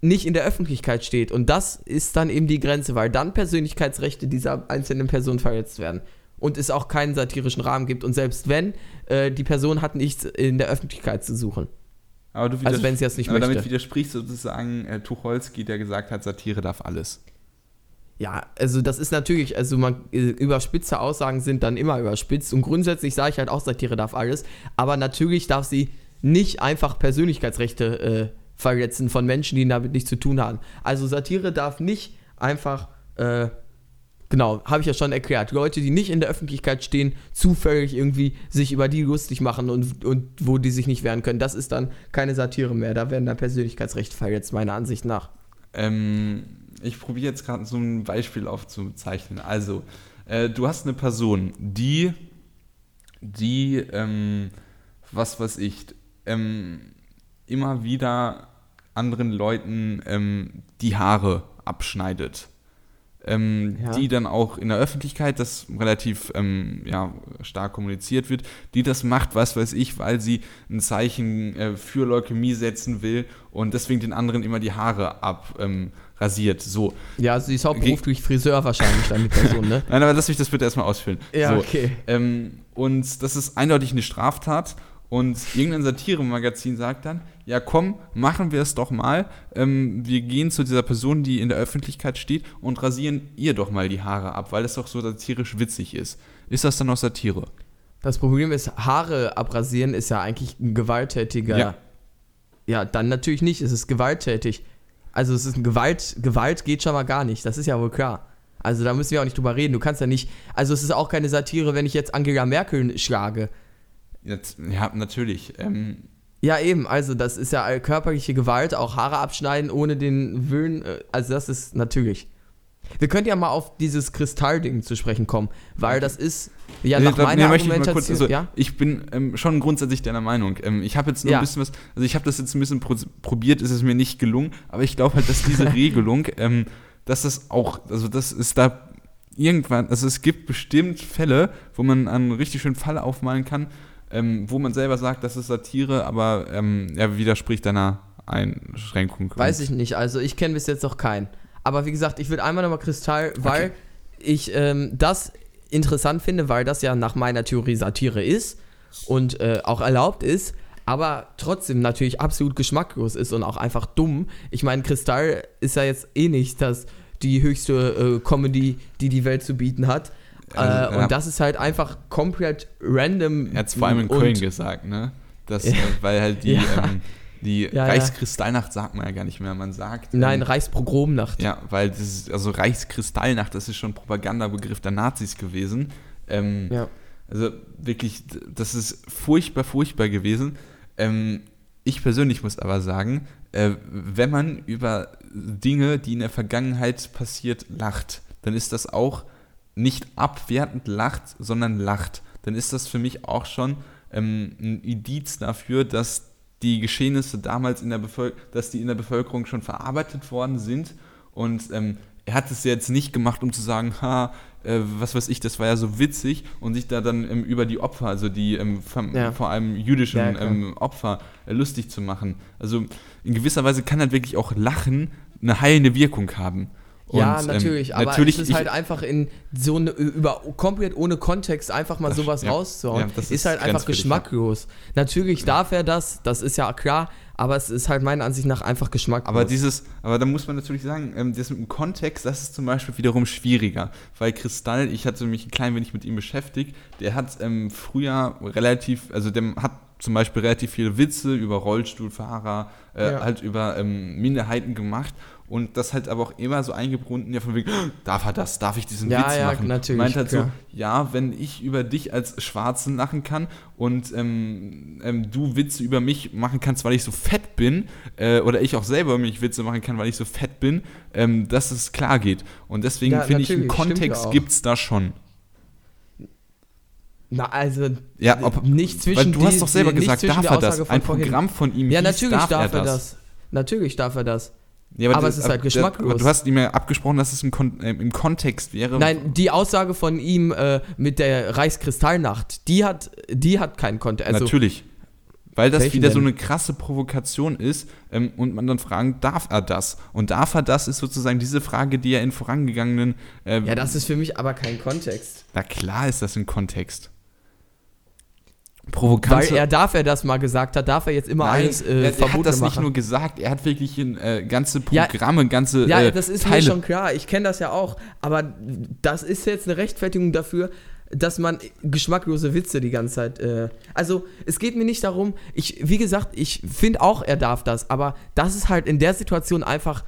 nicht in der Öffentlichkeit steht. Und das ist dann eben die Grenze, weil dann Persönlichkeitsrechte dieser einzelnen Person verletzt werden. Und es auch keinen satirischen Rahmen gibt. Und selbst wenn, äh, die Person hat nichts in der Öffentlichkeit zu suchen. Aber du Also wenn sie das nicht aber möchte. damit widersprichst du sozusagen äh, Tucholsky, der gesagt hat, Satire darf alles. Ja, also das ist natürlich, also man äh, überspitzte Aussagen sind dann immer überspitzt. Und grundsätzlich sage ich halt auch, Satire darf alles. Aber natürlich darf sie nicht einfach Persönlichkeitsrechte äh, verletzen von Menschen, die damit nichts zu tun haben. Also Satire darf nicht einfach, äh, genau, habe ich ja schon erklärt, Leute, die nicht in der Öffentlichkeit stehen, zufällig irgendwie sich über die lustig machen und, und wo die sich nicht wehren können. Das ist dann keine Satire mehr. Da werden dann Persönlichkeitsrechte verletzt, meiner Ansicht nach. Ähm, ich probiere jetzt gerade so ein Beispiel aufzuzeichnen. Also, äh, du hast eine Person, die, die, ähm, was weiß ich, ähm, immer wieder anderen Leuten ähm, die Haare abschneidet. Ähm, Ja. die dann auch in der Öffentlichkeit, das relativ ähm, ja, stark kommuniziert wird, die das macht, was weiß ich, weil sie ein Zeichen äh, für Leukämie setzen will und deswegen den anderen immer die Haare abrasiert. Ähm, rasiert. so. Ja, sie ist hauptberuflich Friseur wahrscheinlich dann die Person, ne? Nein, aber lass mich das bitte erstmal ausfüllen. Ja, so. okay. Ähm, und das ist eindeutig eine Straftat. Und irgendein Satiremagazin sagt dann, ja komm, machen wir es doch mal. Ähm, wir gehen zu dieser Person, die in der Öffentlichkeit steht und rasieren ihr doch mal die Haare ab, weil es doch so satirisch witzig ist. Ist das dann auch Satire? Das Problem ist, Haare abrasieren ist ja eigentlich ein gewalttätiger. Ja. Ja, dann natürlich nicht, es ist gewalttätig. Also es ist ein Gewalt, Gewalt geht schon mal gar nicht, das ist ja wohl klar. Also da müssen wir auch nicht drüber reden. Du kannst ja nicht, also es ist auch keine Satire, wenn ich jetzt Angela Merkel schlage. Jetzt, ja, natürlich. Ähm, Ja, eben, also das ist ja körperliche Gewalt, auch Haare abschneiden ohne den Willen, äh, also das ist natürlich. Wir könnten ja mal auf dieses Kristallding zu sprechen kommen, weil das ist ja Nee, nach da- meiner nee, ich Argumentation, kurz, also, ja? Ich bin ähm, schon grundsätzlich deiner Meinung. Ähm, ich habe jetzt nur Ja. ein bisschen was, also ich habe das jetzt ein bisschen pro probiert, ist es mir nicht gelungen, aber ich glaube halt, dass diese Regelung, ähm, dass das auch, also das ist da irgendwann, also es gibt bestimmt Fälle, wo man einen richtig schönen Fall aufmalen kann, ähm, wo man selber sagt, das ist Satire, aber ähm, er widerspricht deiner Einschränkung. Weiß ich nicht, also ich kenne bis jetzt noch keinen. Aber wie gesagt, ich würde einmal nochmal Kristall, weil ich ähm, das interessant finde, weil das ja nach meiner Theorie Satire ist und äh, auch erlaubt ist, aber trotzdem natürlich absolut geschmacklos ist und auch einfach dumm. Ich meine, Kristall ist ja jetzt eh nicht das, die höchste äh, Comedy, die die Welt zu bieten hat. Äh, Also, ja. Und das ist halt einfach komplett random. Er hat es vor allem in Köln gesagt, ne? Das, Ja. äh, weil halt die, Ja. ähm, die Ja. Reichskristallnacht sagt man ja gar nicht mehr. Man sagt. Nein, ähm, Reichspogromnacht. Ja, weil das ist, also Reichskristallnacht, das ist schon ein Propagandabegriff der Nazis gewesen. Ähm, Ja. Also wirklich, das ist furchtbar, furchtbar gewesen. Ähm, ich persönlich muss aber sagen, äh, wenn man über Dinge, die in der Vergangenheit passiert, lacht, dann ist das auch nicht abwertend lacht, sondern lacht. Dann ist das für mich auch schon ähm, ein Indiz dafür, dass die Geschehnisse damals in der Bevölkerung, dass die in der Bevölkerung schon verarbeitet worden sind. Und ähm, er hat es jetzt nicht gemacht, um zu sagen, ha, äh, was weiß ich, das war ja so witzig und sich da dann ähm, über die Opfer, also die ähm, Ja. vor allem jüdischen Ja, ähm, Opfer äh, lustig zu machen. Also in gewisser Weise kann halt wirklich auch Lachen eine heilende Wirkung haben. Ja, Und, ähm, natürlich, aber natürlich, es ist ich- halt einfach in so eine, über komplett ohne Kontext einfach mal Das- sowas ja, rauszuhauen, ja, das ist, ist halt einfach geschmacklos. Natürlich darf er das, das ist ja klar, aber es ist halt meiner Ansicht nach einfach geschmacklos. Aber dieses, aber da muss man natürlich sagen, ähm, das mit dem Kontext, das ist zum Beispiel wiederum schwieriger, weil Kristall, ich hatte mich ein klein wenig mit ihm beschäftigt, der hat ähm, früher relativ, also der hat zum Beispiel relativ viele Witze über Rollstuhlfahrer, äh, Ja. halt über ähm, Minderheiten gemacht und das halt aber auch immer so eingebunden, ja von wegen, darf er das, darf ich diesen Ja, Witz ja, machen? natürlich, Meint halt klar. so, ja, wenn ich über dich als Schwarzen lachen kann und ähm, ähm, du Witze über mich machen kannst, weil ich so fett bin, äh, oder ich auch selber mich Witze machen kann, weil ich so fett bin, ähm, dass es klar geht. Und deswegen Ja, finde ich, einen Kontext gibt es da schon. Na, also Ja, ob, nicht zwischen weil du hast die- doch selber gesagt, darf er das? Ein. Programm von ihm Ja, hieß, natürlich darf, er das. Natürlich darf er das. Ja, Aber du- es ist halt geschmacklos. Aber du hast ihm ja abgesprochen, dass es im, Kon äh, im Kontext wäre. Nein, die Aussage von ihm äh, mit der Reichskristallnacht, die hat, die hat keinen Kontext. Also, Natürlich. Weil das wieder so denn? eine krasse Provokation ist ähm, und man dann fragen, darf er das? Und darf er das ist sozusagen diese Frage, die ja in vorangegangenen. Äh, ja, das ist für mich aber kein Kontext. na klar ist das ein Kontext. Weil Provokante. er darf er das mal gesagt hat, darf er jetzt immer Nein, alles äh, er, er hat das nicht machen. nur gesagt, er hat wirklich in, äh, ganze Ja, Programme, ganze ja, äh, das ist Teile. mir schon klar. Ich kenne das ja auch. Aber das ist jetzt eine Rechtfertigung dafür, dass man geschmacklose Witze die ganze Zeit. Äh, also, es geht mir nicht darum, ich, wie gesagt, ich finde auch, er darf das, aber das ist halt in der Situation einfach.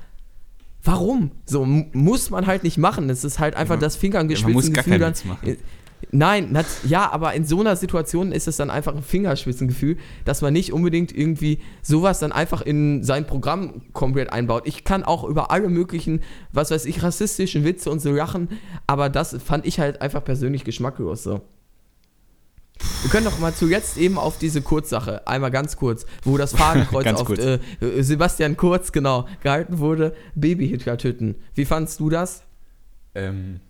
Warum? So muss man halt nicht machen. Es ist halt einfach Ja, das Finger ja, man muss gar Gefühl keinen dann. Witz machen. Äh, Nein, nat- ja, aber in so einer Situation ist es dann einfach ein Fingerspitzengefühl, dass man nicht unbedingt irgendwie sowas dann einfach in sein Programm komplett einbaut. Ich kann auch über alle möglichen, was weiß ich, rassistischen Witze und so lachen, aber das fand ich halt einfach persönlich geschmacklos so. Wir können doch mal zuletzt eben auf diese Kurzsache, einmal ganz kurz, wo das Fadenkreuz auf kurz. äh, Sebastian Kurz, genau, gehalten wurde, Baby-Hitler töten. Wie fandst du das? Ähm, äh,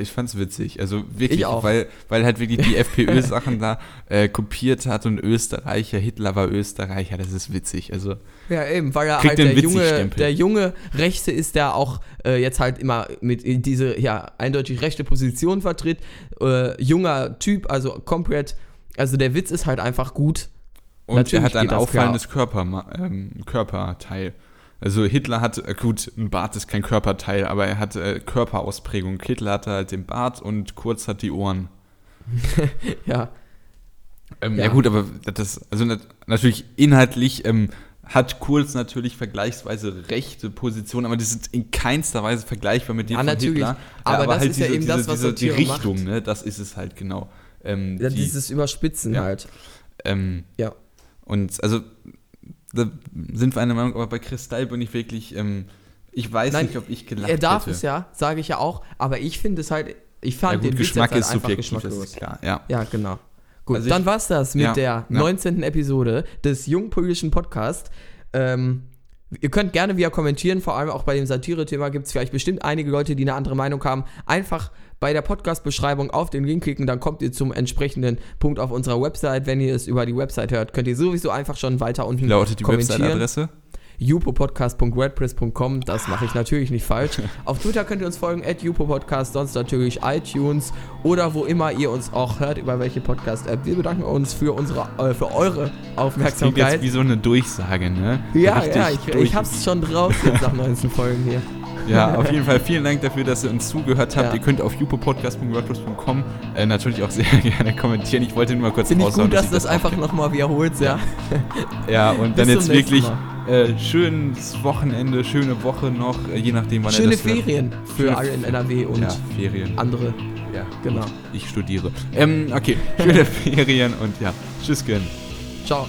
ich fand's witzig. Also wirklich. Weil, weil halt wirklich die FPÖ-Sachen da äh, kopiert hat und Österreicher, Hitler war Österreicher, das ist witzig. Also Ja, eben, weil er halt der junge, der junge Rechte ist, der auch äh, jetzt halt immer mit in diese ja eindeutig rechte Position vertritt. Äh, junger Typ, also komplett. Also der Witz ist halt einfach gut. Und Natürlich er hat ein auffallendes Körper, ähm, Körperteil. Also Hitler hat, äh, gut, ein Bart ist kein Körperteil, aber er hat äh, Körperausprägung. Hitler hatte halt den Bart und Kurz hat die Ohren. Ja, Ähm, Ja. ja. gut, aber das, also nat natürlich inhaltlich ähm, hat Kurz natürlich vergleichsweise rechte Positionen, aber die sind in keinster Weise vergleichbar mit denen Ja, von natürlich. Hitler. Aber das halt ist ja eben das, was die Satire Richtung, macht. ne, das ist es halt genau. Ähm, ja die, dieses Überspitzen halt. ähm, Ja. Und also da sind wir einer Meinung, aber bei Kristall bin ich wirklich, ähm, ich weiß Nein, nicht, ob ich gelacht Er darf hätte. es ja, sage ich ja auch, aber ich finde es halt, ich Ja, fand gut, den Witz Geschmack jetzt ist halt subjektiv, geschmacklos. ist klar, ja. Ja, genau. Gut, Also ich- dann war's das mit Ja, der ja. 19. Episode des Jungpolitischen Podcasts. Ähm, ihr könnt gerne wieder kommentieren, vor allem auch bei dem Satire-Thema gibt es vielleicht bestimmt einige Leute, die eine andere Meinung haben. Einfach bei der Podcast-Beschreibung auf den Link klicken, dann kommt ihr zum entsprechenden Punkt auf unserer Website. Wenn ihr es über die Website hört, könnt ihr sowieso einfach schon weiter unten Wie lautet die kommentieren Website-Adresse? jupopodcast.wordpress.com, das mache ich natürlich nicht falsch. Auf Twitter könnt ihr uns folgen, at jupopodcast, sonst natürlich iTunes oder wo immer ihr uns auch hört, über welche Podcast-App. Wir bedanken uns für, unsere, äh, für eure Das klingt jetzt Aufmerksamkeit. wie so eine Durchsage, ne? Ja, Richtig ja, ich, ich hab's schon drauf jetzt nach 19 Folgen hier. Ja, auf jeden Fall vielen Dank dafür, dass ihr uns zugehört habt. Ja. Ihr könnt auf jupopodcast.wordpress.com äh, natürlich auch sehr gerne kommentieren. Ich wollte nur mal kurz Finde ich gut, dass ich du das einfach nochmal wiederholst, ja. Ja, und dann jetzt wirklich äh, schönes Wochenende, schöne Woche noch, äh, je nachdem, wann ihr Schöne das hört. Ferien für Schöne alle in NRW und Ja, andere. Ja, Genau. ich studiere. Ähm, okay, schöne Ferien und ja, tschüss, gern. Ciao.